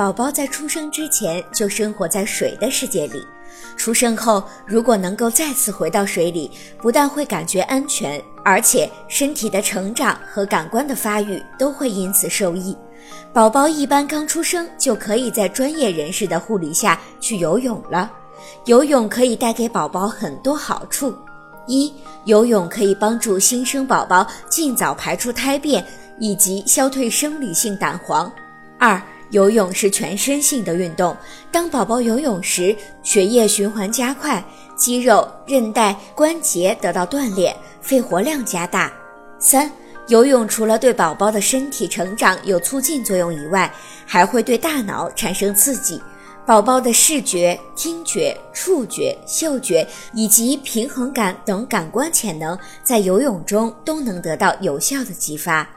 宝宝在出生之前就生活在水的世界里，出生后如果能够再次回到水里，不但会感觉安全，而且身体的成长和感官的发育都会因此受益。宝宝一般刚出生就可以在专业人士的护理下去游泳了。游泳可以带给宝宝很多好处：一、游泳可以帮助新生宝宝尽早排出胎便，以及消退生理性胆黄；二、游泳是全身性的运动，当宝宝游泳时，血液循环加快，肌肉、韧带、关节得到锻炼，肺活量加大；三、游泳除了对宝宝的身体成长有促进作用以外，还会对大脑产生刺激，宝宝的视觉、听觉、触觉、嗅觉以及平衡感等感官潜能在游泳中都能得到有效的激发。